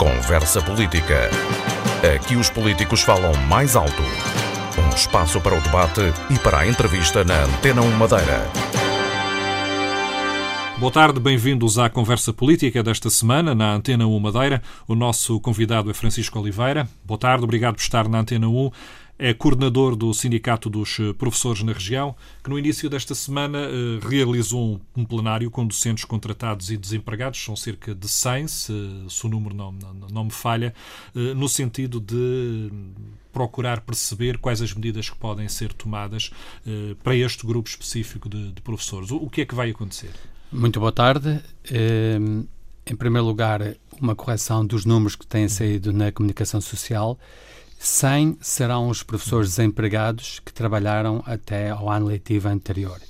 Conversa Política. Aqui os políticos falam mais alto. Um espaço para o debate e para a entrevista na Antena 1 Madeira. Boa tarde, bem-vindos à Conversa Política desta semana na Antena 1 Madeira. O nosso convidado é Francisco Oliveira. Boa tarde, obrigado por estar na Antena 1 é coordenador do Sindicato dos eh, Professores na região, que no início desta semana eh, realizou um plenário com docentes contratados e desempregados, são cerca de 100, se, se o número não, não, não me falha, eh, no sentido de procurar perceber quais as medidas que podem ser tomadas para este grupo específico de, de professores. O, o que é que vai acontecer? Muito boa tarde. Em primeiro lugar, uma correção dos números que têm saído na comunicação social. 100 serão os professores desempregados que trabalharam até ao ano letivo anterior.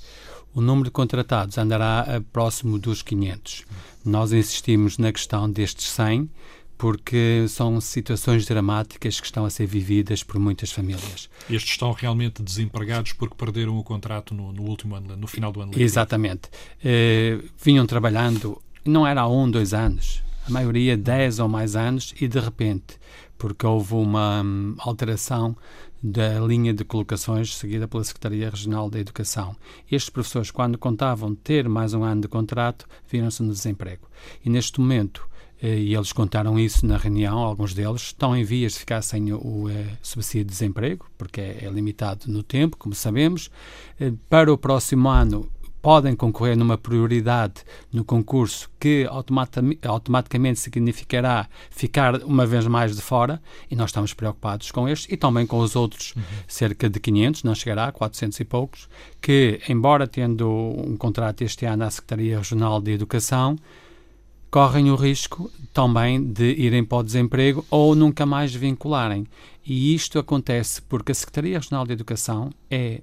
O número de contratados andará próximo dos 500. Nós insistimos na questão destes 100 porque são situações dramáticas que estão a ser vividas por muitas famílias. Estes estão realmente desempregados porque perderam o contrato no, no último ano, no final do ano letivo? Exatamente. Eh, vinham trabalhando, não era há um, dois anos, a maioria 10 ou mais anos, e de repente porque houve uma hum, alteração da linha de colocações seguida pela Secretaria Regional da Educação. Estes professores, quando contavam ter mais um ano de contrato, viram-se no desemprego. E neste momento, eh, e eles contaram isso na reunião, alguns deles estão em vias de ficar sem o, eh, subsídio de desemprego, porque é, é, limitado no tempo, como sabemos. Eh, para o próximo ano, podem concorrer numa prioridade no concurso que automaticamente significará ficar uma vez mais de fora e nós estamos preocupados com estes e também com os outros, uhum. cerca de 500, não chegará a 400 e poucos, que, embora tendo um contrato este ano à Secretaria Regional de Educação, correm o risco também de irem para o desemprego ou nunca mais vincularem. E isto acontece porque a Secretaria Regional de Educação é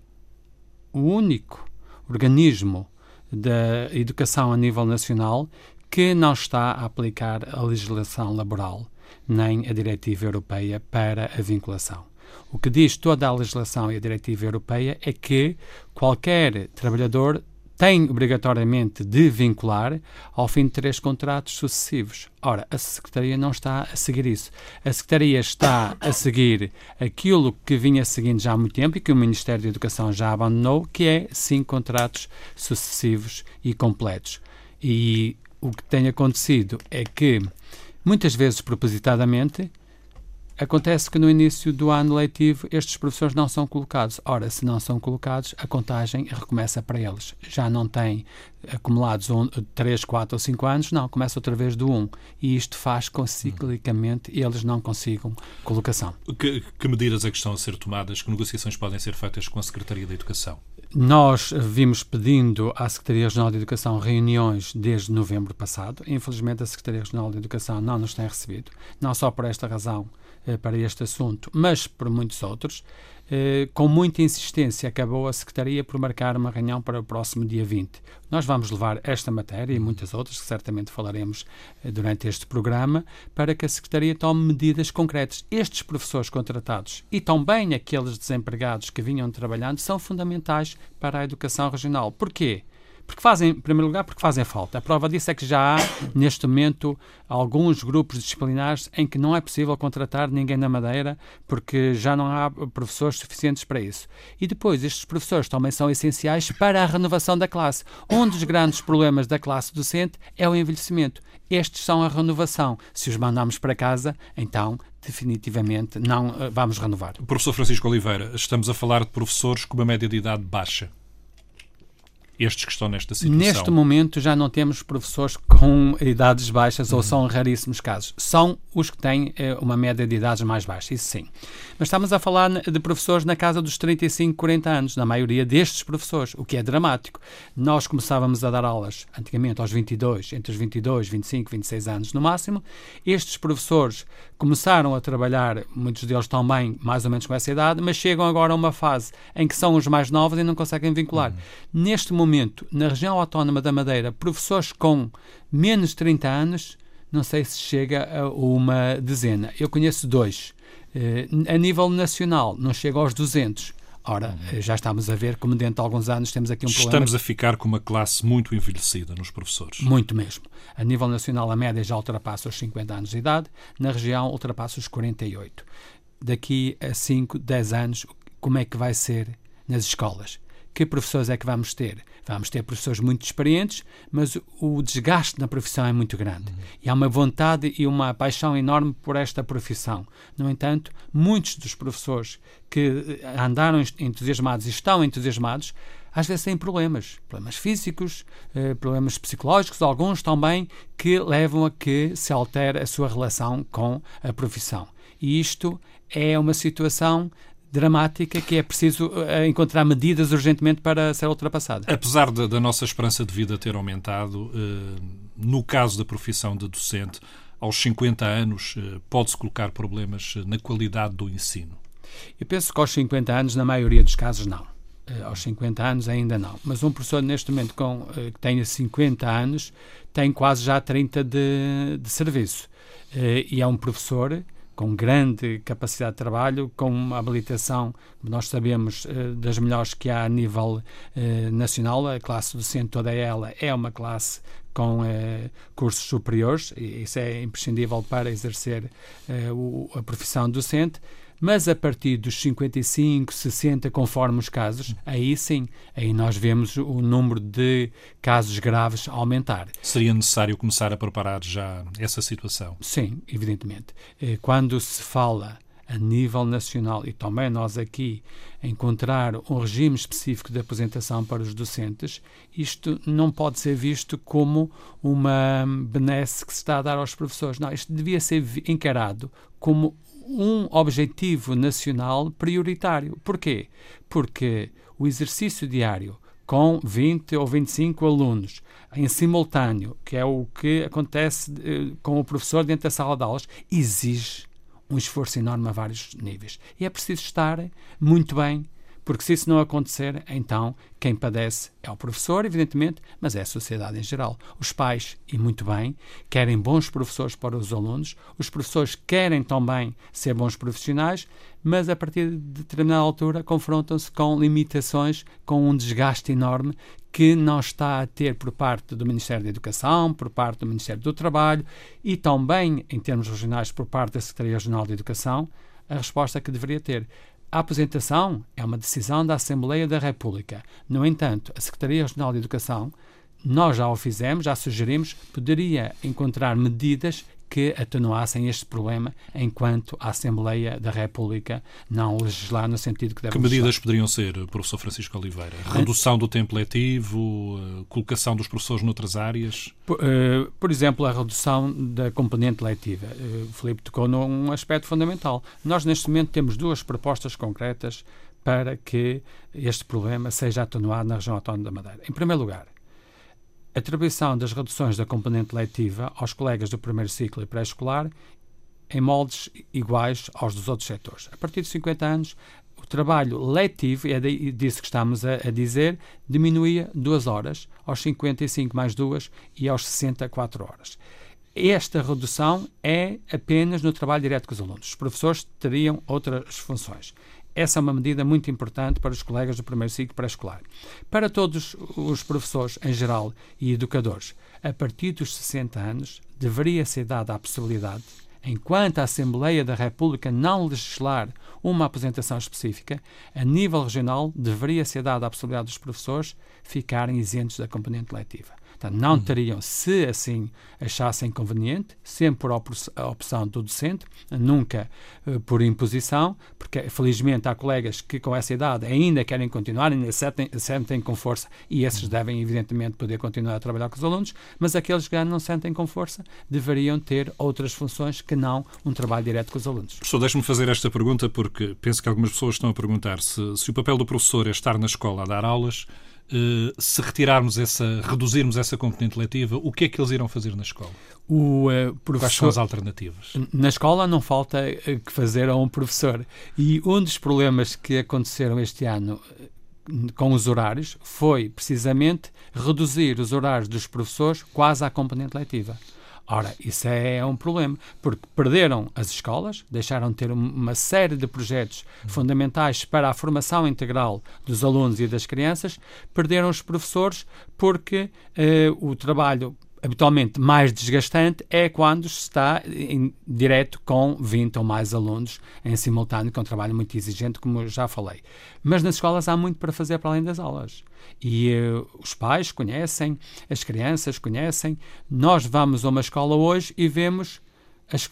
o único organismo da educação a nível nacional que não está a aplicar a legislação laboral nem a diretiva europeia para a vinculação. O que diz toda a legislação e a diretiva europeia é que qualquer trabalhador tem obrigatoriamente de vincular ao fim de três contratos sucessivos. Ora, a Secretaria não está a seguir isso. A Secretaria está a seguir aquilo que vinha seguindo já há muito tempo e que o Ministério da Educação já abandonou, que é cinco contratos sucessivos e completos. E o que tem acontecido é que, muitas vezes propositadamente, Acontece que no início do ano letivo estes professores não são colocados. Ora, se não são colocados, a contagem recomeça para eles. Já não têm acumulados um, 3, 4 ou 5 anos, não, começa outra vez do 1. E isto faz com que ciclicamente eles não consigam colocação. Que, que medidas é que estão a ser tomadas? Que negociações podem ser feitas com a Secretaria da Educação? Nós vimos pedindo à Secretaria Regional de Educação reuniões desde novembro passado. Infelizmente, a Secretaria Regional de Educação não nos tem recebido, não só por esta razão para este assunto, mas por muitos outros. Eh, com muita insistência, acabou a Secretaria por marcar uma reunião para o próximo dia 20. Nós vamos levar esta matéria e muitas outras, que certamente falaremos eh, durante este programa, para que a Secretaria tome medidas concretas. Estes professores contratados e também aqueles desempregados que vinham trabalhando são fundamentais para a educação regional. Porquê? Porque fazem, em primeiro lugar, porque fazem falta. A prova disso é que já há, neste momento, alguns grupos disciplinares em que não é possível contratar ninguém na Madeira porque já não há professores suficientes para isso. E depois, estes professores também são essenciais para a renovação da classe. Um dos grandes problemas da classe docente é o envelhecimento. Estes são a renovação. Se os mandamos para casa, então definitivamente não uh, vamos renovar. Professor Francisco Oliveira, estamos a falar de professores com uma média de idade baixa estes que estão nesta situação? Neste momento já não temos professores com idades baixas uhum. ou são raríssimos casos. São os que têm eh, uma média de idades mais baixa, isso sim. Mas estamos a falar de professores na casa dos 35, 40 anos, na maioria destes professores, o que é dramático. Nós começávamos a dar aulas antigamente aos 22, entre os 22, 25, 26 anos no máximo. Estes professores começaram a trabalhar, muitos deles também mais ou menos com essa idade, mas chegam agora a uma fase em que são os mais novos e não conseguem vincular. Uhum. Neste momento, na região autónoma da Madeira, professores com menos de 30 anos, não sei se chega a uma dezena. Eu conheço dois. Uh, a nível nacional, não chega aos 200. Ora, uhum. já estamos a ver como dentro de alguns anos temos aqui um problema. Estamos a ficar com uma classe muito envelhecida nos professores. Muito mesmo. A nível nacional, a média já ultrapassa os 50 anos de idade, na região ultrapassa os 48. Daqui a 5, 10 anos, como é que vai ser nas escolas? Que professores é que vamos ter? Vamos ter professores muito experientes, mas o desgaste na profissão é muito grande. Uhum. E há uma vontade e uma paixão enorme por esta profissão. No entanto, muitos dos professores que andaram entusiasmados e estão entusiasmados às vezes têm problemas, problemas físicos, eh, problemas psicológicos, alguns também que levam a que se altere a sua relação com a profissão. E isto é uma situação dramática que é preciso uh, encontrar medidas urgentemente para ser ultrapassada. Apesar de, da nossa esperança de vida ter aumentado, uh, no caso da profissão de docente, aos 50 anos uh, pode-se colocar problemas na qualidade do ensino? Eu penso que aos 50 anos, na maioria dos casos, não. aos 50 anos ainda não. Mas um professor neste momento com, que tenha 50 anos tem quase já 30 de, de serviço. e é um professor com grande capacidade de trabalho, com uma habilitação, nós sabemos, eh, das melhores que há a nível eh, nacional. A classe docente, toda ela, é uma classe com eh, cursos superiores, e isso é imprescindível para exercer a profissão docente mas a partir dos 55, 60, conforme os casos, aí sim, aí nós vemos o número de casos graves aumentar. Seria necessário começar a preparar já essa situação? Sim, evidentemente. Eh, quando se fala a nível nacional e também nós aqui encontrar um regime específico de aposentação para os docentes, isto não pode ser visto como uma benesse que se está a dar aos professores. Não, isto devia ser encarado como um objetivo nacional prioritário. Porquê? Porque o exercício diário com 20 ou 25 alunos em simultâneo, que é o que acontece eh, com o professor dentro da sala de aulas, exige um esforço enorme a vários níveis. E é preciso estar muito bem porque se isso não acontecer, então quem padece é o professor, evidentemente, mas é a sociedade em geral. Os pais, e muito bem, querem bons professores para os alunos, os professores querem também ser bons profissionais, mas a partir de determinada altura confrontam-se com limitações, com um desgaste enorme que não está a ter por parte do Ministério da Educação, por parte do Ministério do Trabalho e também, em termos regionais, por parte da Secretaria Regional de Educação, a resposta que deveria ter. A apresentação é uma decisão da Assembleia da República. No entanto, a Secretaria Regional de Educação, nós já o fizemos, já sugerimos, poderia encontrar medidas que atenuassem este problema enquanto a Assembleia da República não legislar no sentido que deve Que medidas legislar. poderiam ser, professor Francisco Oliveira? Redução do tempo letivo, eh, colocação dos professores noutras áreas? Por, uh, por exemplo, a redução da componente letiva. Uh, Filipe tocou num aspecto fundamental. Nós, neste momento, temos duas propostas concretas para que este problema seja atenuado na região autónoma da Madeira. Em primeiro lugar, atribuição das reduções da componente letiva aos colegas do primeiro ciclo e pré-escolar em moldes iguais aos dos outros setores. A partir de 50 anos, o trabalho letivo, é disso que estamos a, a dizer, diminuía duas horas, aos 55 mais duas e aos 64 horas. Esta redução é apenas no trabalho direto com os alunos. Os professores teriam outras funções. Essa é uma medida muito importante para os colegas do primeiro ciclo pré-escolar. Para todos os professores em geral e educadores, a partir dos 60 anos, deveria ser dada a possibilidade, enquanto a Assembleia da República não legislar uma apresentação específica, a nível regional deveria ser dada a possibilidade dos professores ficarem isentos da componente letiva. Portanto, não uhum. teriam, se assim achassem conveniente, sempre por opção do docente, nunca uh, por imposição, porque felizmente há colegas que com essa idade ainda querem continuar, ainda sentem, sentem com força e esses uhum. devem, evidentemente, poder continuar a trabalhar com os alunos, mas aqueles que não sentem com força deveriam ter outras funções que não um trabalho direto com os alunos. Professor, deixe-me fazer esta pergunta porque penso que algumas pessoas estão a perguntar se, se o papel do professor é estar na escola a dar aulas se retirarmos essa, reduzirmos essa componente letiva, o que é que eles irão fazer na escola? O, uh, professor, Quais são as alternativas? Na escola não falta eh, que fazer a um professor. E um dos problemas que aconteceram este ano com os horários foi precisamente reduzir os horários dos professores quase à componente letiva. Ora, isso é um problema, porque perderam as escolas, deixaram de ter uma série de projetos fundamentais para a formação integral dos alunos e das crianças, perderam os professores porque eh, o trabalho habitualmente mais desgastante é quando se está em direto com 20 ou mais alunos em simultâneo, com um trabalho muito exigente, como já falei. Mas nas escolas há muito para fazer para além das aulas. E uh, os pais conhecem, as crianças conhecem. Nós vamos a uma escola hoje e vemos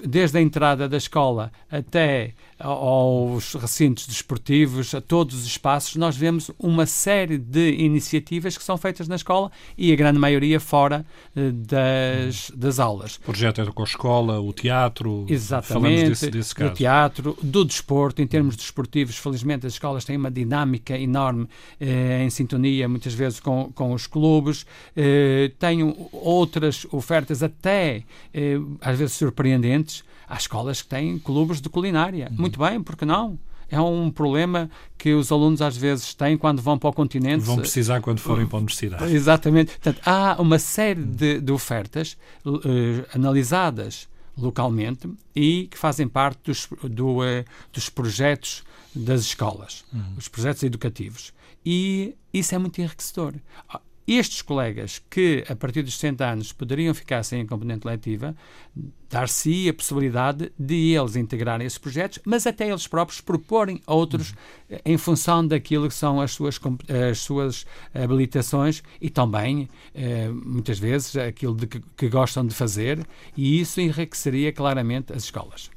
desde a entrada da escola até aos recintos desportivos, a todos os espaços, nós vemos uma série de iniciativas que são feitas na escola e a grande maioria fora eh, das, das aulas. O projeto é com a escola, o teatro, Exatamente, desse, desse caso. o teatro, do desporto, em termos desportivos, felizmente as escolas têm uma dinâmica enorme eh, em sintonia, muitas vezes, com, com os clubes, eh, têm outras ofertas até, eh, às vezes, surpreendentes, Há escolas que têm clubes de culinária. Uhum. Muito bem, porque não? É um problema que os alunos às vezes têm quando vão para o continente. Vão precisar quando forem para a universidade. Exatamente. Portanto, há uma série de, de ofertas uh, analisadas localmente e que fazem parte dos, do, uh, dos projetos das escolas, uhum. os projetos educativos. E isso é muito enriquecedor estes colegas que, a partir dos 60 anos, poderiam ficar sem a componente letiva, dar-se a possibilidade de eles integrarem esses projetos, mas até eles próprios proporem outros uhum. em função daquilo que são as suas, as suas habilitações e também, eh, muitas vezes, aquilo de que, que gostam de fazer, e isso enriqueceria claramente as escolas.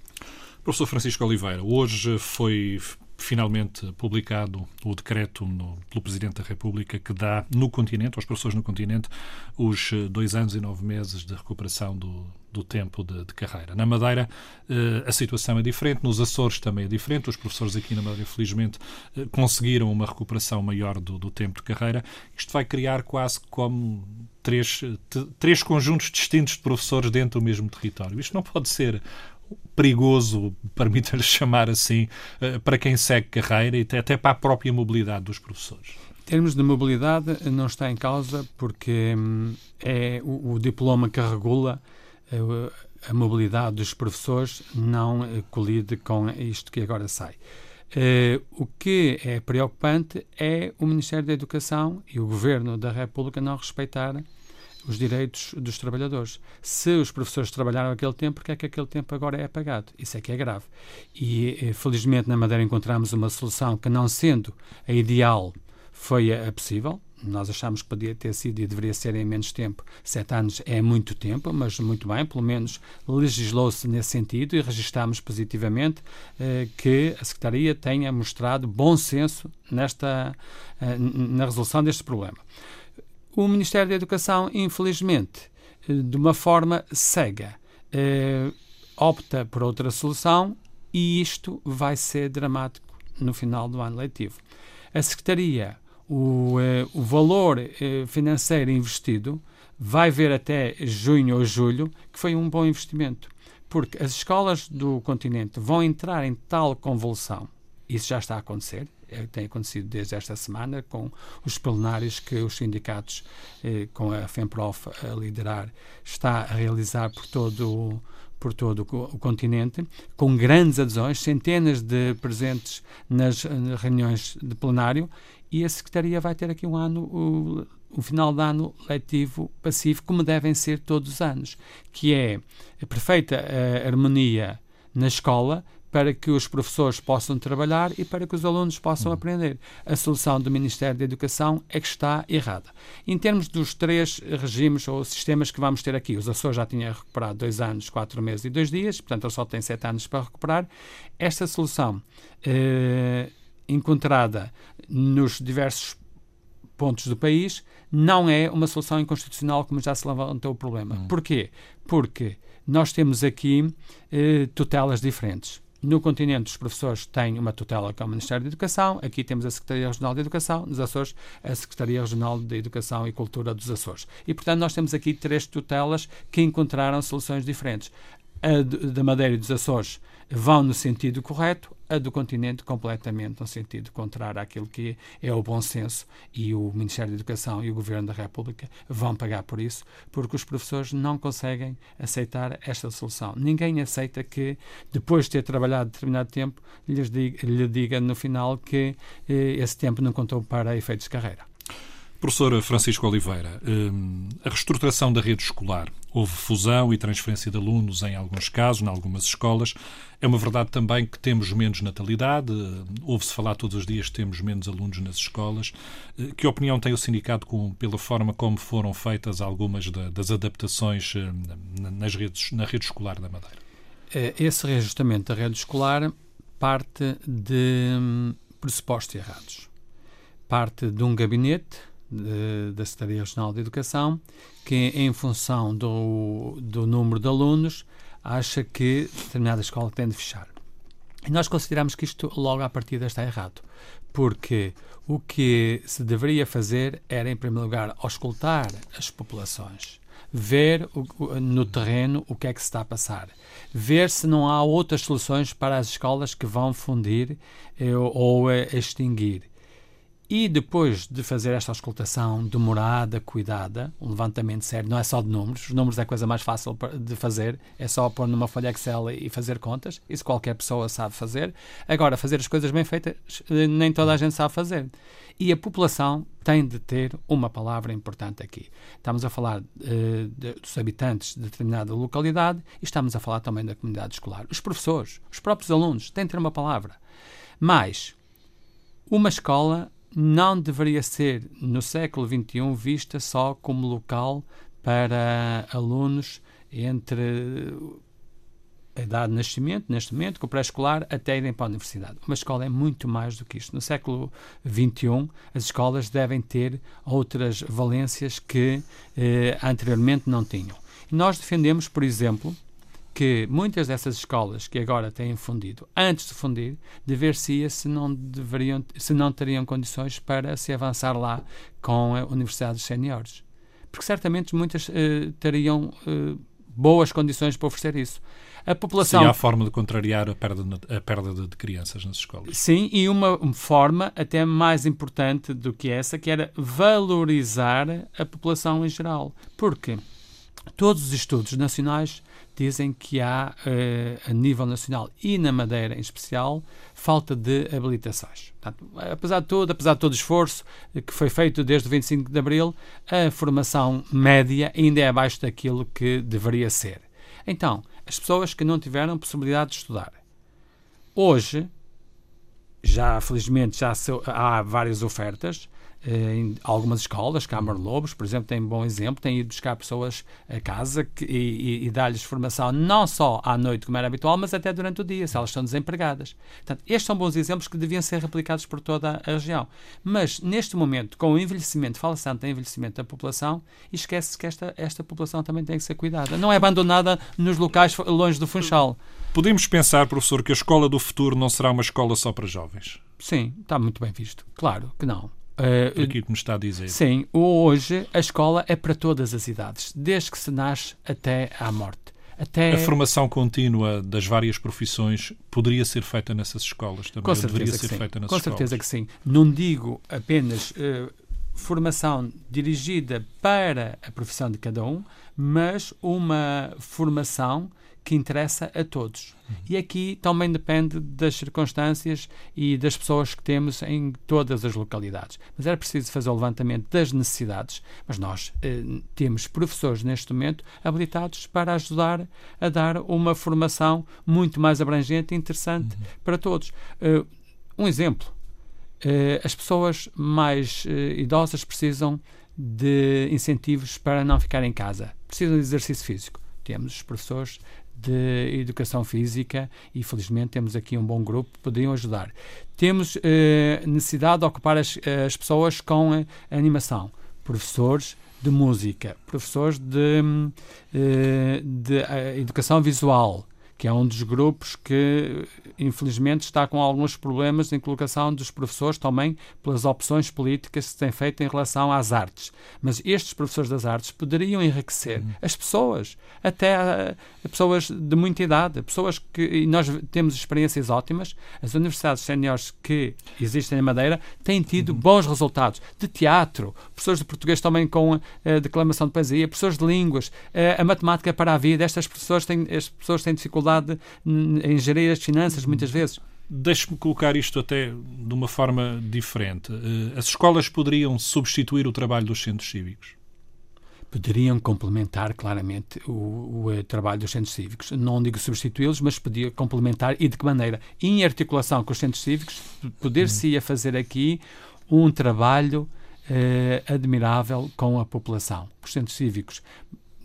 Professor Francisco Oliveira, hoje foi finalmente publicado o decreto no, pelo Presidente da República que dá no continente, aos professores no continente, os eh, dois anos e nove meses de recuperação do, do tempo de, de, carreira. Na Madeira eh, a situação é diferente, nos Açores também é diferente. Os professores aqui na Madeira, infelizmente, eh, conseguiram uma recuperação maior do, do tempo de carreira. Isto vai criar quase como três, três conjuntos distintos de professores dentro do mesmo território. Isto não pode ser perigoso, permita-lhe chamar assim, eh, para quem segue carreira e até para a própria mobilidade dos professores? Em termos de mobilidade, não está em causa porque hum, é o, diploma que regula eh, a mobilidade dos professores não colide com isto que agora sai. Uh, o que é preocupante é o Ministério da Educação e o Governo da República não respeitarem os direitos dos trabalhadores. Se os professores trabalharam aquele tempo, porque é que aquele tempo agora é apagado? Isso é que é grave. E, eh, felizmente, na Madeira encontramos uma solução que, não sendo a ideal, foi a, possível. Nós achamos que podia ter sido e deveria ser em menos tempo. Sete anos é muito tempo, mas muito bem, pelo menos legislou-se nesse sentido e registámos positivamente eh, que a Secretaria tenha mostrado bom senso nesta, eh, na resolução deste problema. O Ministério da Educação, infelizmente, eh, de uma forma cega, eh, opta por outra solução e isto vai ser dramático no final do ano letivo. A Secretaria, o, eh, o valor financeiro investido, vai ver até junho ou julho que foi um bom investimento, porque as escolas do continente vão entrar em tal convulsão, isso já está a acontecer, é, tem acontecido desde esta semana, com os plenários que os sindicatos, eh, com a FEMPROF a liderar, está a realizar por todo por todo o continente, com grandes adesões, centenas de presentes nas reuniões de plenário, e a Secretaria vai ter aqui um ano, o, o final de ano letivo pacífico, como devem ser todos os anos, que é a perfeita a eh, harmonia na escola, para que os professores possam trabalhar e para que os alunos possam uhum. aprender. A solução do Ministério da Educação é que está errada. Em termos dos três regimes ou sistemas que vamos ter aqui, os Açores já tinha recuperado dois anos, quatro meses e dois dias, portanto ele só tem sete anos para recuperar. Esta solução eh, encontrada nos diversos pontos do país não é uma solução inconstitucional, como já se levantou o problema. Uhum. Porquê? Porque nós temos aqui eh, tutelas diferentes. No continente, os professores têm uma tutela com o Ministério da Educação, aqui temos a Secretaria Regional de Educação, nos Açores, a Secretaria Regional de Educação e Cultura dos Açores. E, portanto, nós temos aqui três tutelas que encontraram soluções diferentes. A da Madeira e dos Açores vão no sentido correto, a do continente completamente no sentido contrário àquilo que é o bom senso e o Ministério da Educação e o Governo da República vão pagar por isso, porque os professores não conseguem aceitar esta solução. Ninguém aceita que, depois de ter trabalhado determinado tempo, lhes diga, lhe diga no final que eh, esse tempo não contou para efeitos de carreira. Professor Francisco Oliveira, hum, a reestruturação da rede escolar, houve fusão e transferência de alunos em alguns casos, em algumas escolas. É uma verdade também que temos menos natalidade, ouve-se falar todos os dias que temos menos alunos nas escolas. Eh, que opinião tem o sindicato com, pela forma como foram feitas algumas das adaptações hum, nas redes, na rede escolar da Madeira? Eh, esse reajustamento da rede escolar parte de hum, pressupostos errados. Parte de um gabinete da Secretaria Regional de Educação, que, em função do, do número de alunos, acha que determinada escola tem de fechar. E nós consideramos que isto, logo à partida, está errado, porque o que se deveria fazer era, em primeiro lugar, auscultar as populações, ver o, no terreno o que é que se está a passar, ver se não há outras soluções para as escolas que vão fundir eh, ou eh, extinguir. E depois de fazer esta auscultação demorada, cuidada, um levantamento sério, não é só de números, os números é a coisa mais fácil de fazer, é só pôr numa folha Excel e fazer contas, isso qualquer pessoa sabe fazer. Agora, fazer as coisas bem feitas, nem toda a gente sabe fazer. E a população tem de ter uma palavra importante aqui. Estamos a falar uh, de, dos habitantes de determinada localidade e estamos a falar também da comunidade escolar. Os professores, os próprios alunos têm de ter uma palavra. Mas, uma escola não deveria ser, no século XXI, vista só como local para alunos entre a idade de nascimento, neste momento, com o pré-escolar, até irem para a universidade. Uma escola é muito mais do que isto. No século XXI, as escolas devem ter outras valências que eh, anteriormente não tinham. Nós defendemos, por exemplo, que muitas dessas escolas que agora têm fundido, antes de fundir, dever-se-ia se não deveriam, se não teriam condições para se avançar lá com universidades séniores. Porque certamente muitas eh, teriam eh, boas condições para oferecer isso. A população. Seria a forma de contrariar a perda, a perda de, de crianças nas escolas. Sim, e uma forma até mais importante do que essa, que era valorizar a população em geral. Porque todos os estudos nacionais dizem que há, uh, a nível nacional e na Madeira em especial, falta de habilitações. Portanto, apesar de tudo, apesar de todo o esforço que foi feito desde o 25 de Abril, a formação média ainda é abaixo daquilo que deveria ser. Então, as pessoas que não tiveram possibilidade de estudar. Hoje, já felizmente já há várias ofertas, eh, em algumas escolas, Câmara Lobos, por exemplo, tem um bom exemplo, tem ido buscar pessoas a casa que, e, e, e dar-lhes formação não só à noite, como era habitual, mas até durante o dia, se elas estão desempregadas. Portanto, estes são bons exemplos que deviam ser replicados por toda a região. Mas, neste momento, com o envelhecimento, fala-se tanto em envelhecimento da população, esquece-se que esta, esta população também tem que ser cuidada. Não é abandonada nos locais longe do Funchal. Podemos pensar, professor, que a escola do futuro não será uma escola só para jovens? Sim, está muito bem visto. Claro que não. Uh, aquilo que me está a dizer. Sim, hoje a escola é para todas as idades, desde que se nasce até à morte. Até... A formação contínua das várias profissões poderia ser feita nessas escolas também? Com certeza ser sim. Com certeza que sim. Não digo apenas uh, formação dirigida para a profissão de cada um, mas uma formação que interessa a todos. E aqui também depende das circunstâncias e das pessoas que temos em todas as localidades. Mas era preciso fazer o levantamento das necessidades, mas nós eh, temos professores neste momento habilitados para ajudar a dar uma formação muito mais abrangente e interessante uhum. para todos. Uh, um exemplo. Uh, as pessoas mais uh, idosas precisam de incentivos para não ficar em casa. Precisam de exercício físico. Temos os professores de educação física e felizmente temos aqui um bom grupo que poderiam ajudar. Temos eh, necessidade de ocupar as, as pessoas com a animação, professores de música, professores de, eh, de educação visual, que é um dos grupos que, infelizmente, está com alguns problemas em colocação dos professores também pelas opções políticas que se têm feito em relação às artes. Mas estes professores das artes poderiam enriquecer uhum. as pessoas, até a, a pessoas de muita idade, pessoas que e nós temos experiências ótimas. As universidades séniores que existem na Madeira têm tido uhum. bons resultados de teatro, professores de português também com a, eh, declamação de poesia, professores de línguas, a, eh, a matemática para a vida. Estas pessoas têm, as pessoas têm dificuldade em gerir as finanças muitas vezes. Deixe-me colocar isto até de uma forma diferente. Eh, as escolas poderiam substituir o trabalho dos centros cívicos? poderiam complementar claramente o, o, o, trabalho dos centros cívicos. Não digo substituí-los, mas podia complementar e de que maneira? Em articulação com os centros cívicos, poder-se-ia fazer aqui um trabalho eh, admirável com a população. Os centros cívicos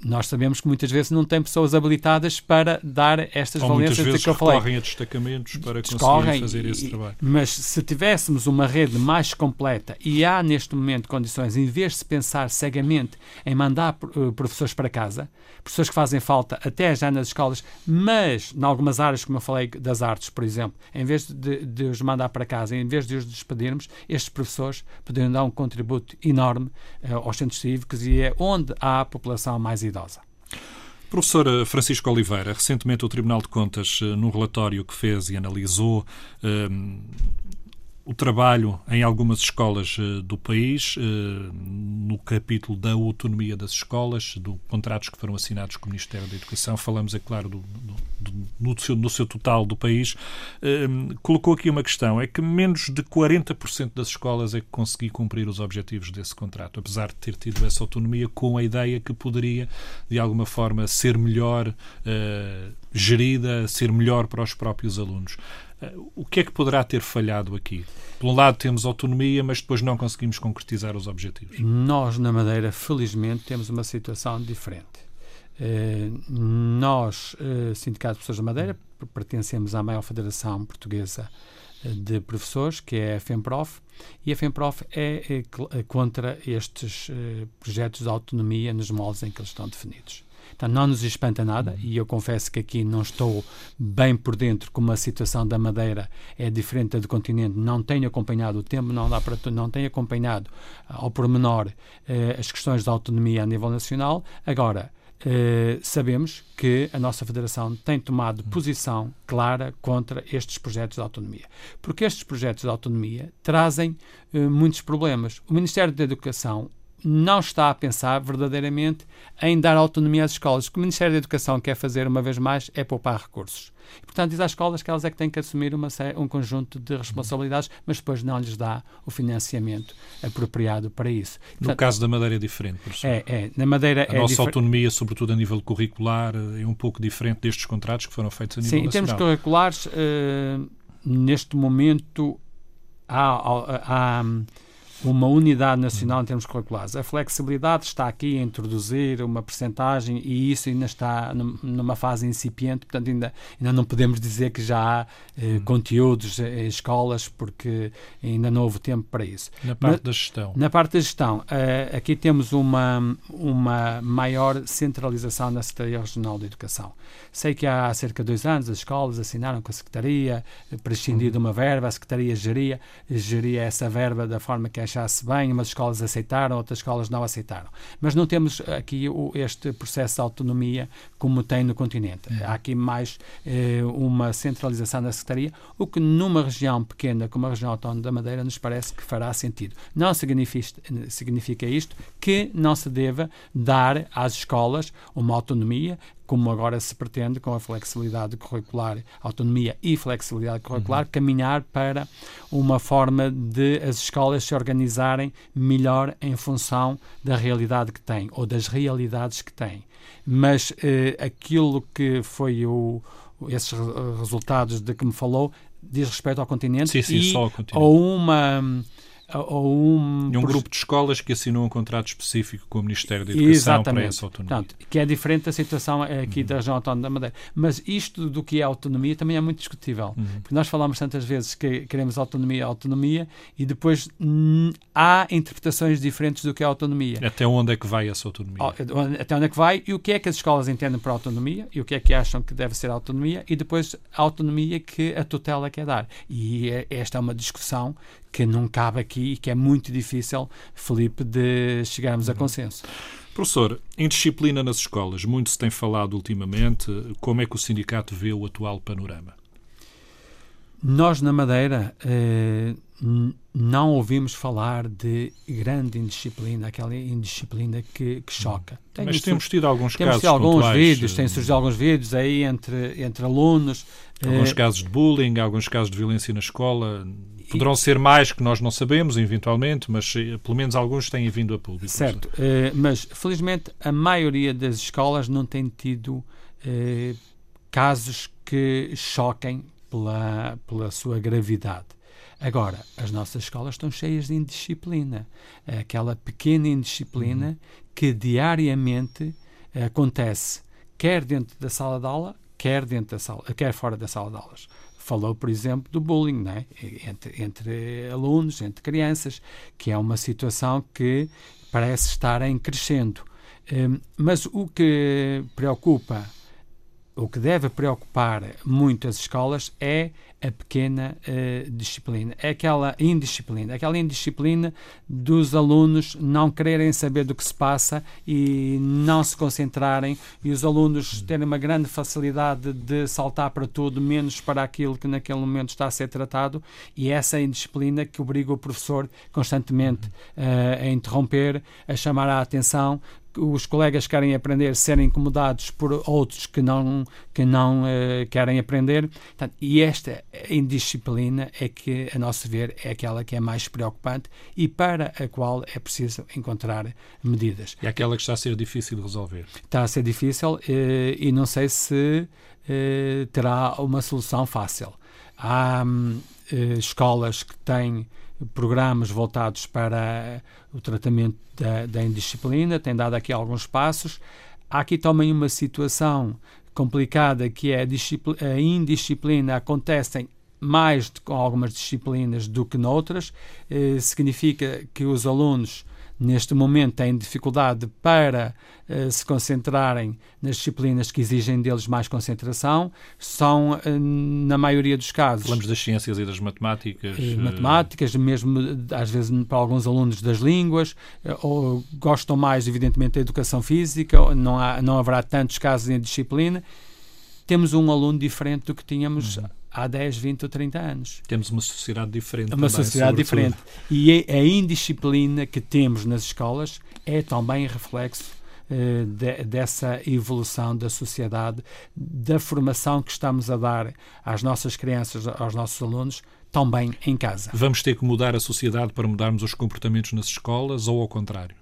nós sabemos que muitas vezes não tem pessoas habilitadas para dar estas Ou valências de que eu falei. Recorrem a destacamentos para conseguir fazer esse trabalho. Mas se tivéssemos uma rede mais completa e há neste momento condições, em vez de se pensar cegamente em mandar uh, professores para casa, professores que fazem falta até já nas escolas, mas em algumas áreas, como eu falei das artes, por exemplo, em vez de, de os mandar para casa, em vez de os despedirmos, estes professores poderiam dar um contributo enorme uh, aos centros cívicos e é onde há a população mais idosa idosa. Professor Francisco Oliveira, recentemente o Tribunal de Contas, eh, num relatório que fez e analisou, eh, o trabalho em algumas escolas uh, do país, uh, no capítulo da autonomia das escolas, dos contratos que foram assinados com o Ministério da Educação, falamos, é claro, do, do, no, seu, no, seu, total do país, uh, colocou aqui uma questão, é que menos de 40% das escolas é que consegui cumprir os objetivos desse contrato, apesar de ter tido essa autonomia com a ideia que poderia, de alguma forma, ser melhor gerida, ser melhor para os próprios alunos. O que é que poderá ter falhado aqui? Por um lado, temos autonomia, mas depois não conseguimos concretizar os objetivos. Nós, na Madeira, felizmente, temos uma situação diferente. Eh, nós, eh, Sindicato de Professores da Madeira, pertencemos à maior federação portuguesa eh, de professores, que é a FEMPROF, e a FEMPROF é, é contra estes projetos de autonomia nos moldes em que eles estão definidos. Então não nos espanta nada e eu confesso que aqui não estou bem por dentro como a situação da Madeira é diferente da do continente, não tenho acompanhado o tempo, não dá para não tenho acompanhado ao pormenor eh, as questões da autonomia a nível nacional. Agora, Uh, sabemos que a nossa Federação tem tomado posição clara contra estes projetos de autonomia. Porque estes projetos de autonomia trazem uh, muitos problemas. O Ministério da Educação não está a pensar verdadeiramente em dar autonomia às escolas. O que o Ministério da Educação quer fazer, uma vez mais, é poupar recursos. E, portanto, diz às escolas que elas é que têm que assumir uma, um conjunto de responsabilidades, mas depois não lhes dá o financiamento apropriado para isso. No portanto, caso da Madeira é diferente, professor. É, é. Na Madeira a é nossa autonomia, sobretudo a nível curricular, é um pouco diferente destes contratos que foram feitos a nível Sim, nacional. em termos curriculares, uh, neste momento há, há, há uma unidade nacional em termos curriculares. A flexibilidade está aqui a introduzir uma percentagem e isso ainda está numa fase incipiente, portanto ainda, ainda não podemos dizer que já há eh, hum. conteúdos em escolas porque ainda não houve tempo para isso. Na parte na, da gestão. Na parte da gestão, eh, aqui temos uma, uma maior centralização na Secretaria Regional de Educação. Sei que há cerca de dois anos as escolas assinaram com a Secretaria, prescindir de uma verba, a Secretaria geria, geria essa verba da forma que achasse bem, umas escolas aceitaram, outras escolas não aceitaram. Mas não temos aqui o, este processo de autonomia como tem no continente. Há aqui mais eh, uma centralização da Secretaria, o que numa região pequena como a região autónoma da Madeira nos parece que fará sentido. Não significa, significa isto que não se deva dar às escolas uma autonomia como agora se pretende, com a flexibilidade curricular, autonomia e flexibilidade curricular, uhum. caminhar para uma forma de as escolas se organizarem melhor em função da realidade que têm ou das realidades que têm. Mas eh, aquilo que foi o, esses resultados de que me falou diz respeito ao continente sim, sim, e só ao continente. a uma ou um... E um grupo de escolas que assinou um contrato específico com o Ministério da Educação Exatamente. para essa autonomia. Portanto, que é diferente da situação aqui uhum. da região autónoma da Madeira. Mas isto do que é autonomia também é muito discutível. Uhum. Porque nós falamos tantas vezes que queremos autonomia, autonomia, e depois há interpretações diferentes do que é autonomia. Até onde é que vai essa autonomia? Até onde é que vai e o que é que as escolas entendem por autonomia e o que é que acham que deve ser autonomia e depois a autonomia que a tutela quer dar. E é, esta é uma discussão que não cabe aqui e que é muito difícil, Felipe, de chegarmos a uhum. consenso. Professor, indisciplina nas escolas, muito se tem falado ultimamente. Como é que o sindicato vê o atual panorama? Nós, na Madeira, eh, não ouvimos falar de grande indisciplina, aquela indisciplina que, que choca. Tem Mas temos tido alguns temos casos tido alguns pontuais, vídeos, têm surgido alguns vídeos aí entre, entre alunos. Alguns eh, casos de bullying, alguns casos de violência na escola. Poderão ser mais que nós não sabemos, eventualmente, mas eh, pelo menos alguns têm vindo a público. Certo, eh, mas felizmente a maioria das escolas não tem tido eh, casos que choquem pela, pela sua gravidade. Agora, as nossas escolas estão cheias de indisciplina. Aquela pequena indisciplina uhum. que diariamente acontece, quer dentro da sala de aula, quer, dentro da sala, quer fora da sala de aulas falou, por exemplo, do bullying né? entre, entre alunos, entre crianças, que é uma situação que parece estar em crescendo. Um, mas o que preocupa, o que deve preocupar muito as escolas é a pequena uh, disciplina, é aquela indisciplina, aquela indisciplina dos alunos não quererem saber do que se passa e não se concentrarem e os alunos terem uma grande facilidade de saltar para tudo, menos para aquilo que naquele momento está a ser tratado. E essa indisciplina que obriga o professor constantemente uh, a interromper, a chamar a atenção, os colegas querem aprender serem incomodados por outros que não, que não uh, querem aprender. Portanto, e esta indisciplina é que, a nosso ver, é aquela que é mais preocupante e para a qual é preciso encontrar medidas. É aquela que está a ser difícil de resolver. Está a ser difícil uh, e não sei se uh, terá uma solução fácil. Há um, escolas que têm programas voltados para o tratamento da, da indisciplina, tem dado aqui alguns passos. Há aqui também uma situação complicada que é a, a indisciplina acontece mais com algumas disciplinas do que noutras. Eh, significa que os alunos neste momento têm dificuldade para uh, se concentrarem nas disciplinas que exigem deles mais concentração, são, uh, na maioria dos casos. Falamos das ciências e das matemáticas. Uh, matemáticas, mesmo às vezes para alguns alunos das línguas, ou gostam mais, evidentemente, da educação física, não, há, não haverá tantos casos em disciplina. Temos um aluno diferente do que tínhamos. Uhum há 10, 20 ou 30 anos. Temos uma sociedade diferente. Uma também, sociedade diferente. E a indisciplina que temos nas escolas é também reflexo uh, de, dessa evolução da sociedade, da formação que estamos a dar às nossas crianças, aos nossos alunos, também em casa. Vamos ter que mudar a sociedade para mudarmos os comportamentos nas escolas ou ao contrário?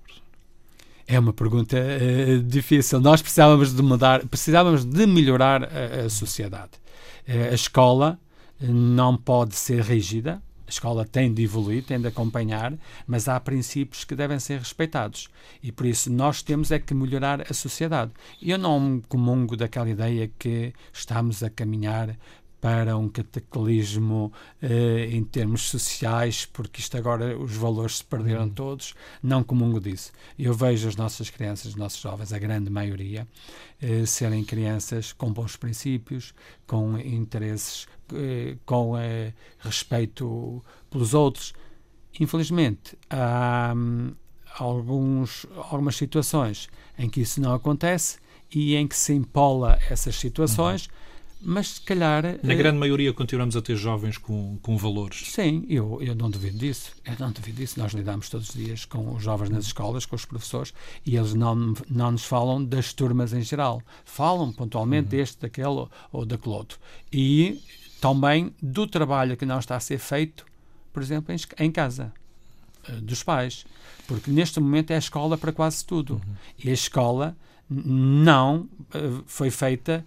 É uma pergunta uh, difícil. Nós precisávamos de mudar, precisávamos de melhorar a, a sociedade. Eh, a escola eh, não pode ser rígida, a escola tem de evoluir, tem de acompanhar, mas há princípios que devem ser respeitados. E por isso nós temos é que melhorar a sociedade. Eu não comungo daquela ideia que estamos a caminhar para um cataclismo eh, em termos sociais, porque isto agora os valores se perderam uhum. todos, não comungo disso. Eu vejo as nossas crianças, os nossos jovens, a grande maioria, eh, serem crianças com bons princípios, com interesses, eh, com respeito pelos outros. Infelizmente, há hum, alguns, algumas situações em que isso não acontece e em que se empola essas situações. Uhum mas se calhar. Na grande maioria continuamos a ter jovens com, com valores. Sim, eu, eu não duvido disso. Eu não duvido disso. Nós lidamos todos os dias com os jovens nas escolas, com os professores, e eles não, não nos falam das turmas em geral. Falam pontualmente uhum. deste, daquele ou daquele outro. E também do trabalho que não está a ser feito, por exemplo, em, em casa, eh, dos pais. Porque neste momento é a escola para quase tudo. Uhum. E a escola não uh, foi feita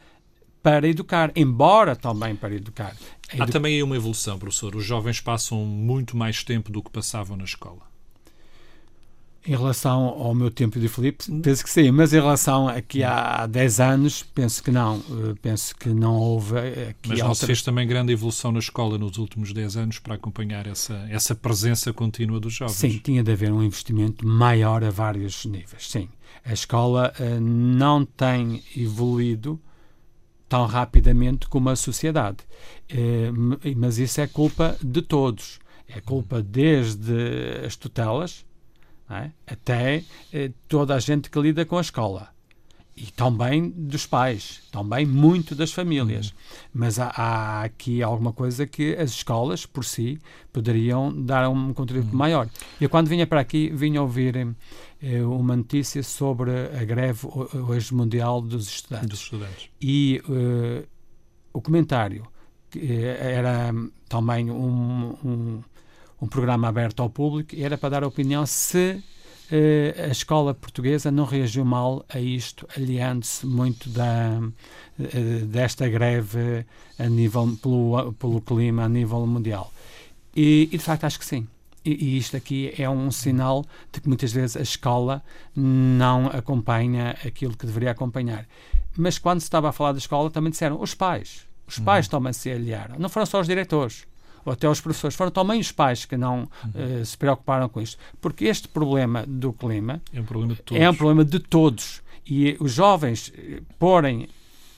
para educar, embora também para educar. Há também aí uma evolução, professor. Os jovens passam muito mais tempo do que passavam na escola. Em relação ao meu tempo de Filipe, penso que sim, mas em relação aqui há 10 anos, penso que não. Eh, penso que não houve aqui Mas não outra... se fez também grande evolução na escola nos últimos 10 anos para acompanhar essa, essa presença contínua dos jovens? Sim, tinha de haver um investimento maior a vários níveis, sim. A escola uh, não tem evoluído tão rapidamente como a sociedade. Uh, mas isso é culpa de todos. É culpa desde as tutelas, é? até eh, toda a gente que lida com a escola. E também dos pais, também muito das famílias. Uhum. Mas há, há, aqui alguma coisa que as escolas, por si, poderiam dar um contributo uhum. maior. Eu, quando vinha para aqui, vinha ouvir eh, uma notícia sobre a greve hoje mundial dos estudantes. Dos estudantes. E eh, o comentário eh, era também um, um um programa aberto ao público e era para dar a opinião se eh, a escola portuguesa não reagiu mal a isto, aliando-se muito da, eh, desta greve a nível, pelo, pelo clima a nível mundial. E, e de facto acho que sim. E, isto aqui é um sinal de que muitas vezes a escola não acompanha aquilo que deveria acompanhar. Mas quando se estava a falar da escola, também disseram os pais. Os pais uhum. também se aliaram. Não foram só os diretores ou até os professores, foram também os pais que não uhum. uh, se preocuparam com isto. Porque este problema do clima é um problema de todos. É um problema de todos. E os jovens eh, porem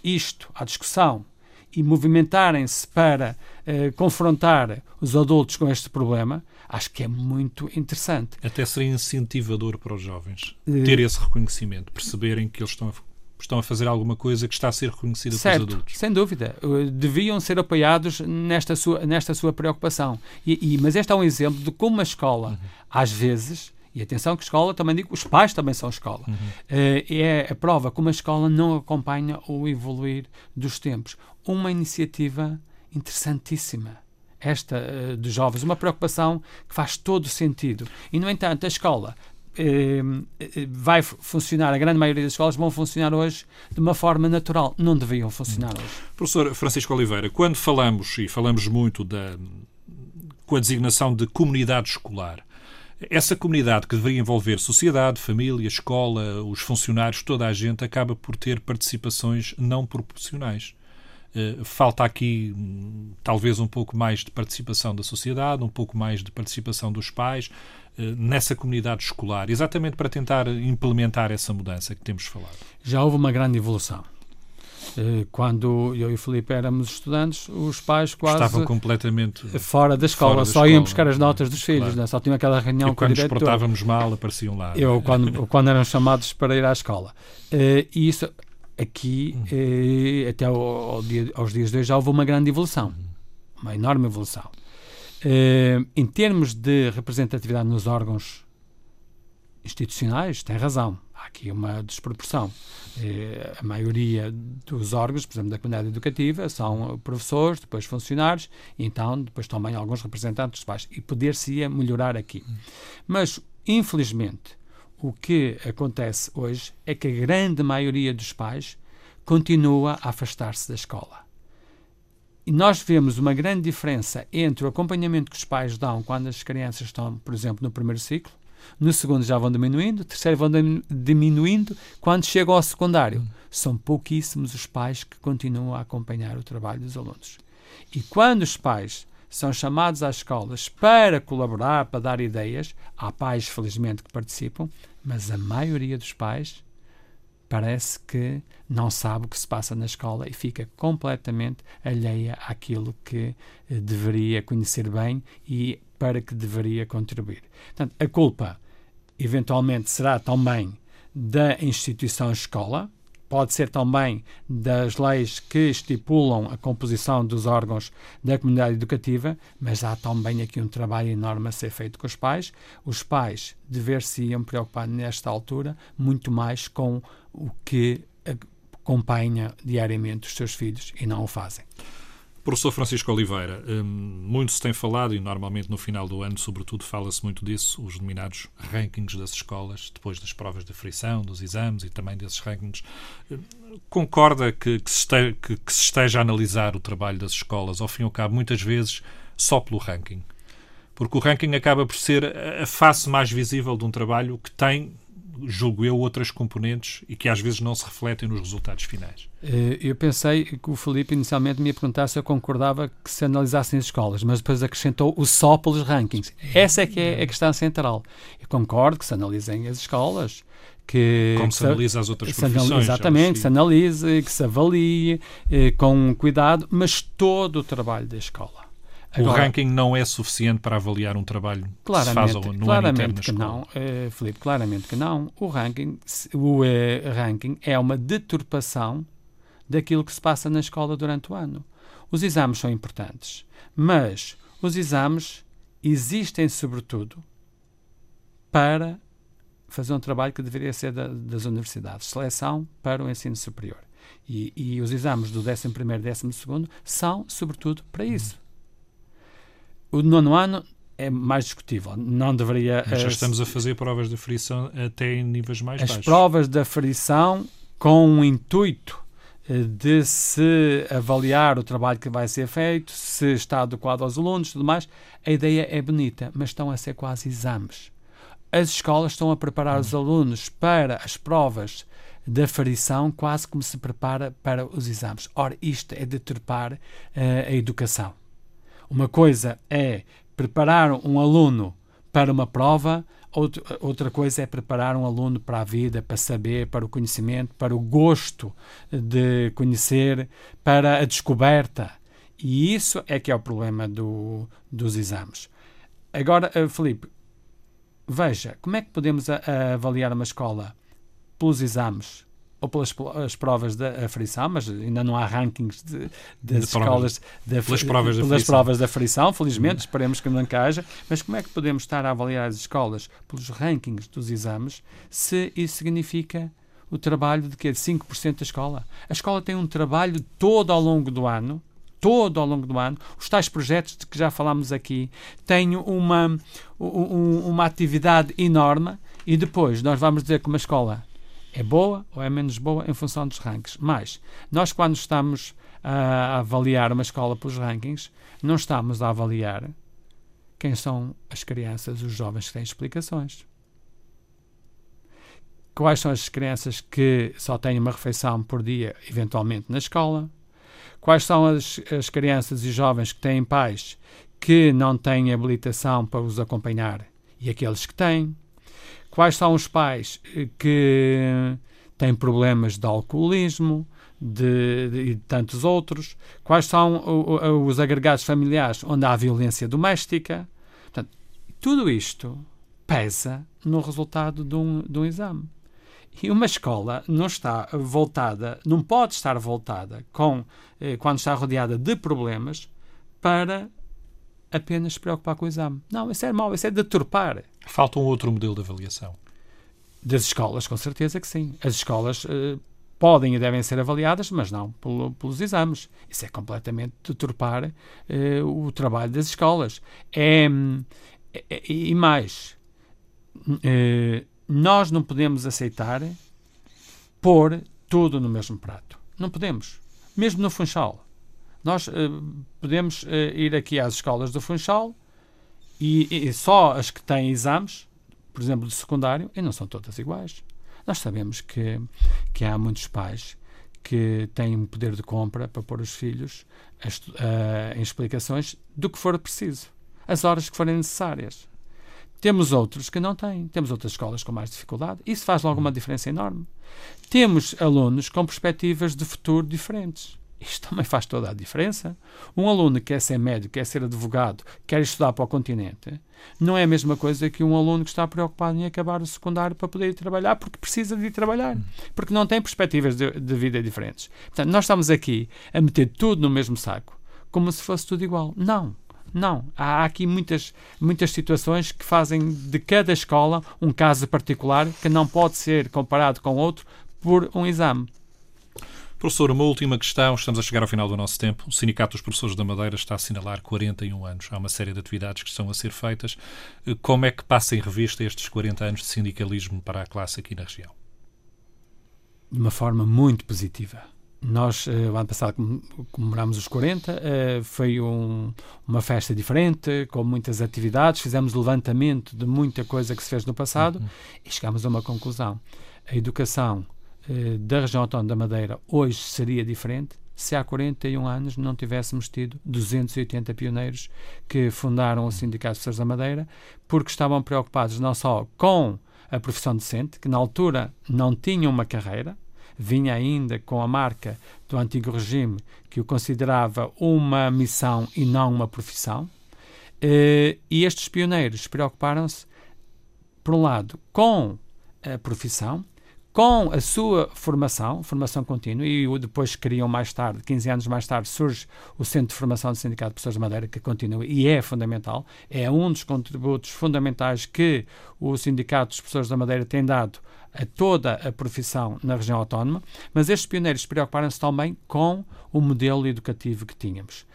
isto à discussão e movimentarem-se para uh, confrontar os adultos com este problema, acho que é muito interessante. Até seria incentivador para os jovens ter esse reconhecimento, perceberem que eles estão a estão a fazer alguma coisa que está a ser reconhecida certo, pelos adultos. Sem dúvida. Uh, deviam ser apoiados nesta sua, nesta sua preocupação. E, e mas este é um exemplo de como a escola, uhum. às vezes, e atenção que a escola também digo, os pais também são escola. Uhum. Uh, é a prova como a escola não acompanha o evoluir dos tempos. Uma iniciativa interessantíssima esta uh, dos jovens, uma preocupação que faz todo sentido. E, no entanto, a escola Ehm, eh, vai funcionar, a grande maioria das escolas vão funcionar hoje de uma forma natural. Não deviam funcionar hoje. Professor Francisco Oliveira, quando falamos, e falamos muito da, com a designação de comunidade escolar, essa comunidade que deveria envolver sociedade, família, escola, os funcionários, toda a gente, acaba por ter participações não proporcionais. Eh, falta aqui hum, talvez um pouco mais de participação da sociedade, um pouco mais de participação dos pais eh, nessa comunidade escolar, exatamente para tentar implementar essa mudança que temos falado. Já houve uma grande evolução. Eh, quando eu e o Felipe éramos estudantes, os pais quase estavam completamente fora da escola, fora da só escola, iam buscar as notas dos filhos, claro. né? só tinham aquela reunião e com quando o diretor. nos portávamos mal, apareciam lá. Eu, quando, quando eram chamados para ir à escola. E isso aqui, uhum. eh, até ao, ao dia, aos dias de hoje, já houve uma grande evolução. Uma enorme evolução. Eh, em termos de representatividade nos órgãos institucionais, tem razão. Há aqui uma desproporção. Eh, a maioria dos órgãos, por exemplo, da comunidade educativa, são professores, depois funcionários, e então depois também alguns representantes dos pais. E poder-se-ia melhorar aqui. Uhum. Mas, infelizmente, o que acontece hoje é que a grande maioria dos pais continua a afastar-se da escola. E nós vemos uma grande diferença entre o acompanhamento que os pais dão quando as crianças estão, por exemplo, no primeiro ciclo, no segundo já vão diminuindo, no terceiro vão diminuindo, quando chegam ao secundário. São pouquíssimos os pais que continuam a acompanhar o trabalho dos alunos. E quando os pais são chamados às escolas para colaborar, para dar ideias. Há pais, felizmente, que participam, mas a maioria dos pais parece que não sabe o que se passa na escola e fica completamente alheia àquilo que eh, deveria conhecer bem e para que deveria contribuir. Portanto, a culpa eventualmente será também da instituição escola, pode ser também das leis que estipulam a composição dos órgãos da comunidade educativa, mas há também aqui um trabalho enorme a ser feito com os pais. Os pais dever-se-iam preocupar nesta altura muito mais com o que acompanha diariamente os seus filhos e não o fazem. Professor Francisco Oliveira, hum, muito se tem falado, e normalmente no final do ano, sobretudo, fala-se muito disso, os denominados rankings das escolas, depois das provas de frição, dos exames e também desses rankings. Hum, concorda que, que, se esteja, que, que se esteja a analisar o trabalho das escolas, ao fim e ao cabo, muitas vezes só pelo ranking? Porque o ranking acaba por ser a face mais visível de um trabalho que tem julgo eu, outras componentes e que às vezes não se refletem nos resultados finais. Eh, eu pensei que o Felipe inicialmente me ia perguntar se eu concordava que se analisassem as escolas, mas depois acrescentou o só pelos rankings. Essa é que é a questão central. Eu concordo que se analisem as escolas, que, como se, se analisa as outras profissões. Exatamente, que se analise, que se avalie eh, com cuidado, mas todo o trabalho da escola Agora, o ranking não é suficiente para avaliar um trabalho que se faz no claramente ano que não, uh, Filipe, claramente que não. O ranking, o uh, ranking é uma deturpação daquilo que se passa na escola durante o ano. Os exames são importantes, mas os exames existem sobretudo para fazer um trabalho que deveria ser da, das universidades, seleção para o ensino superior. E, e os exames do 11º e 12º são sobretudo para isso o nono ano é mais discutível. Não deveria. Mas já estamos a fazer provas de frição até em níveis mais as baixos. As provas da frição com o intuito eh, de se avaliar o trabalho que vai ser feito, se está adequado aos alunos, tudo mais. A ideia é bonita, mas estão a ser quase exames. As escolas estão a preparar os alunos para as provas da frição, quase como se prepara para os exames. Ora, isto é deturpar uh, a educação. Uma coisa é preparar um aluno para uma prova, outra coisa é preparar um aluno para a vida, para saber, para o conhecimento, para o gosto de conhecer, para a descoberta. E isso é que é o problema do, dos exames. Agora, eh, Felipe, veja, como é que podemos avaliar uma escola pelos exames ou pelas as provas da aflição, mas ainda não há rankings de, das de escolas da, pelas, provas, pelas da provas da aflição, felizmente, hum. esperemos que nunca haja, mas como é que podemos estar a avaliar as escolas pelos rankings dos exames se isso significa o trabalho de que 5% da escola? A escola tem um trabalho todo ao longo do ano, todo ao longo do ano, os tais projetos de que já falámos aqui, têm uma, um, uma atividade enorme e depois nós vamos dizer que uma escola é boa ou é menos boa em função dos rankings. Mas nós, quando estamos a avaliar uma escola pelos rankings, não estamos a avaliar quem são as crianças, os jovens que têm explicações. Quais são as crianças que só têm uma refeição por dia, eventualmente na escola? Quais são as, as crianças e jovens que têm pais que não têm habilitação para os acompanhar e aqueles que têm? Quais são os pais eh, que têm problemas de alcoolismo de, de, de tantos outros? Quais são o, os agregados familiares onde há violência doméstica? Portanto, tudo isto pesa no resultado de um, de um exame. E uma escola não está voltada, não pode estar voltada com, eh, quando está rodeada de problemas para apenas se preocupar com o exame. Não, isso é mau, isso é deturpar. Falta um outro modelo de avaliação. Das escolas, com certeza que sim. As escolas uh, podem e devem ser avaliadas, mas não pelo, pelos exames. Isso é completamente deturpar uh, o trabalho das escolas. É, é, é e mais, uh, nós não podemos aceitar pôr tudo no mesmo prato. Não podemos. Mesmo no Funchal. Nós podemos ir aqui às escolas do Funchal e, e só as que têm exames, por exemplo, de secundário, e não são todas iguais. Nós sabemos que, que há muitos pais que têm poder de compra para pôr os filhos a, a, em explicações do que for preciso, as horas que forem necessárias. Temos outros que não têm. Temos outras escolas com mais dificuldade. Isso faz logo uma diferença enorme. Temos alunos com perspectivas de futuro diferentes. Isto também faz toda a diferença. Um aluno que quer ser médico, quer ser advogado, quer estudar para o continente, não é a mesma coisa que um aluno que está preocupado em acabar o secundário para poder ir trabalhar porque precisa de ir trabalhar, porque não tem perspectivas de, de vida diferentes. Portanto, nós estamos aqui a meter tudo no mesmo saco, como se fosse tudo igual. Não. Não, há aqui muitas, muitas situações que fazem de cada escola um caso particular que não pode ser comparado com outro por um exame. Professor, uma última questão. Estamos a chegar ao final do nosso tempo. O Sindicato dos Professores da Madeira está a assinalar 41 anos. Há uma série de atividades que estão a ser feitas. Como é que passa em revista estes 40 anos de sindicalismo para a classe aqui na região? De uma forma muito positiva. Nós, uh, o ano passado, comemorámos os 40, uh, eh, foi um, uma festa diferente, com muitas atividades, fizemos levantamento de muita coisa que se fez no passado uhum. e chegámos a uma conclusão. A educação uh, da região autónoma da Madeira hoje seria diferente se há 41 anos não tivéssemos tido 280 pioneiros que fundaram o Sindicato de Professores da Madeira, porque estavam preocupados não só com a profissão docente, que na altura não tinha uma carreira, vinha ainda com a marca do antigo regime que o considerava uma missão e não uma profissão. Eh, e estes pioneiros preocuparam-se, por um lado, com a profissão, com a sua formação, formação contínua, e depois criam mais tarde, 15 anos mais tarde, surge o Centro de Formação do Sindicato de Professores de Madeira, que continua e é fundamental, é um dos contributos fundamentais que o Sindicato dos Professores da Madeira tem dado a toda a profissão na região autónoma, mas estes pioneiros preocuparam-se também com o modelo educativo que tínhamos.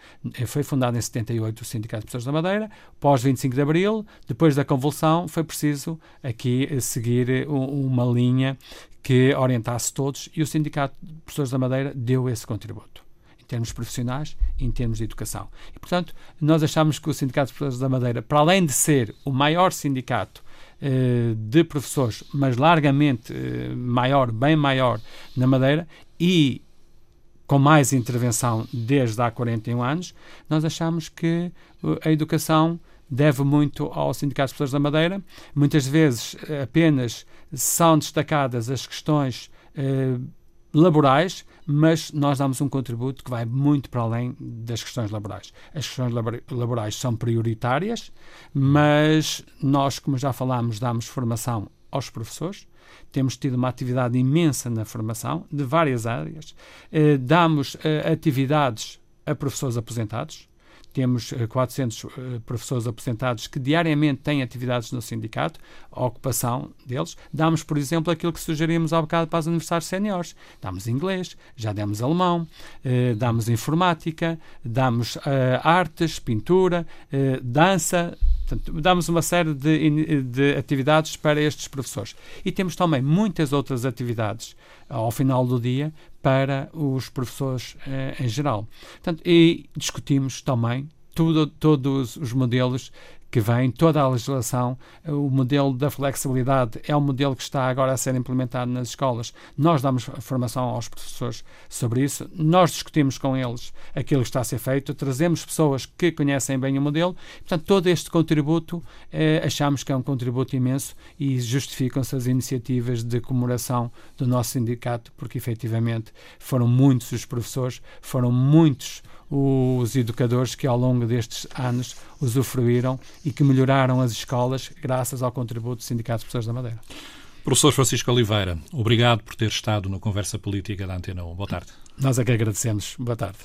Foi fundado em 78 o Sindicato de Professores da Madeira, pós 25 de Abril, depois da convulsão, foi preciso aqui seguir uma linha que orientasse todos e o Sindicato de Professores da Madeira deu esse contributo em termos profissionais e em termos de educação. E, portanto, nós achamos que o Sindicato de Professores da Madeira, para além de ser o maior sindicato eh, de professores, mas largamente eh, maior, bem maior na Madeira e com mais intervenção desde há 41 anos, nós achamos que eh, a educação deve muito ao Sindicato de Professores da Madeira. Muitas vezes apenas são destacadas as questões eh, laborais, mas nós damos um contributo que vai muito para além das questões laborais. As questões laborais são prioritárias, mas nós, como já falámos, damos formação aos professores. Temos tido uma atividade imensa na formação, de várias áreas. Eh, damos eh, atividades a professores aposentados, temos 400 uh, eh, professores aposentados que diariamente têm atividades no sindicato, a ocupação deles. Damos, por exemplo, aquilo que sugerimos há bocado para os universitários séniores. Damos inglês, já demos alemão, uh, damos informática, damos artes, pintura, dança, Portanto, damos uma série de, de, atividades para estes professores. E temos também muitas outras atividades ao final do dia para os professores eh, em geral. Portanto, e discutimos também tudo, todos os modelos que vem, toda a legislação, o modelo da flexibilidade é um modelo que está agora a ser implementado nas escolas. Nós damos formação aos professores sobre isso, nós discutimos com eles aquilo que está a ser feito, trazemos pessoas que conhecem bem o modelo, portanto, todo este contributo eh, achamos que é um contributo imenso e justificam-se as iniciativas de comemoração do nosso sindicato, porque efetivamente foram muitos os professores, foram muitos os educadores que ao longo destes anos usufruíram e que melhoraram as escolas graças ao contributo do Sindicato de Professores da Madeira. Professor Francisco Oliveira, obrigado por ter estado na Conversa Política da Antena 1. Boa tarde. Nós é que agradecemos. Boa tarde.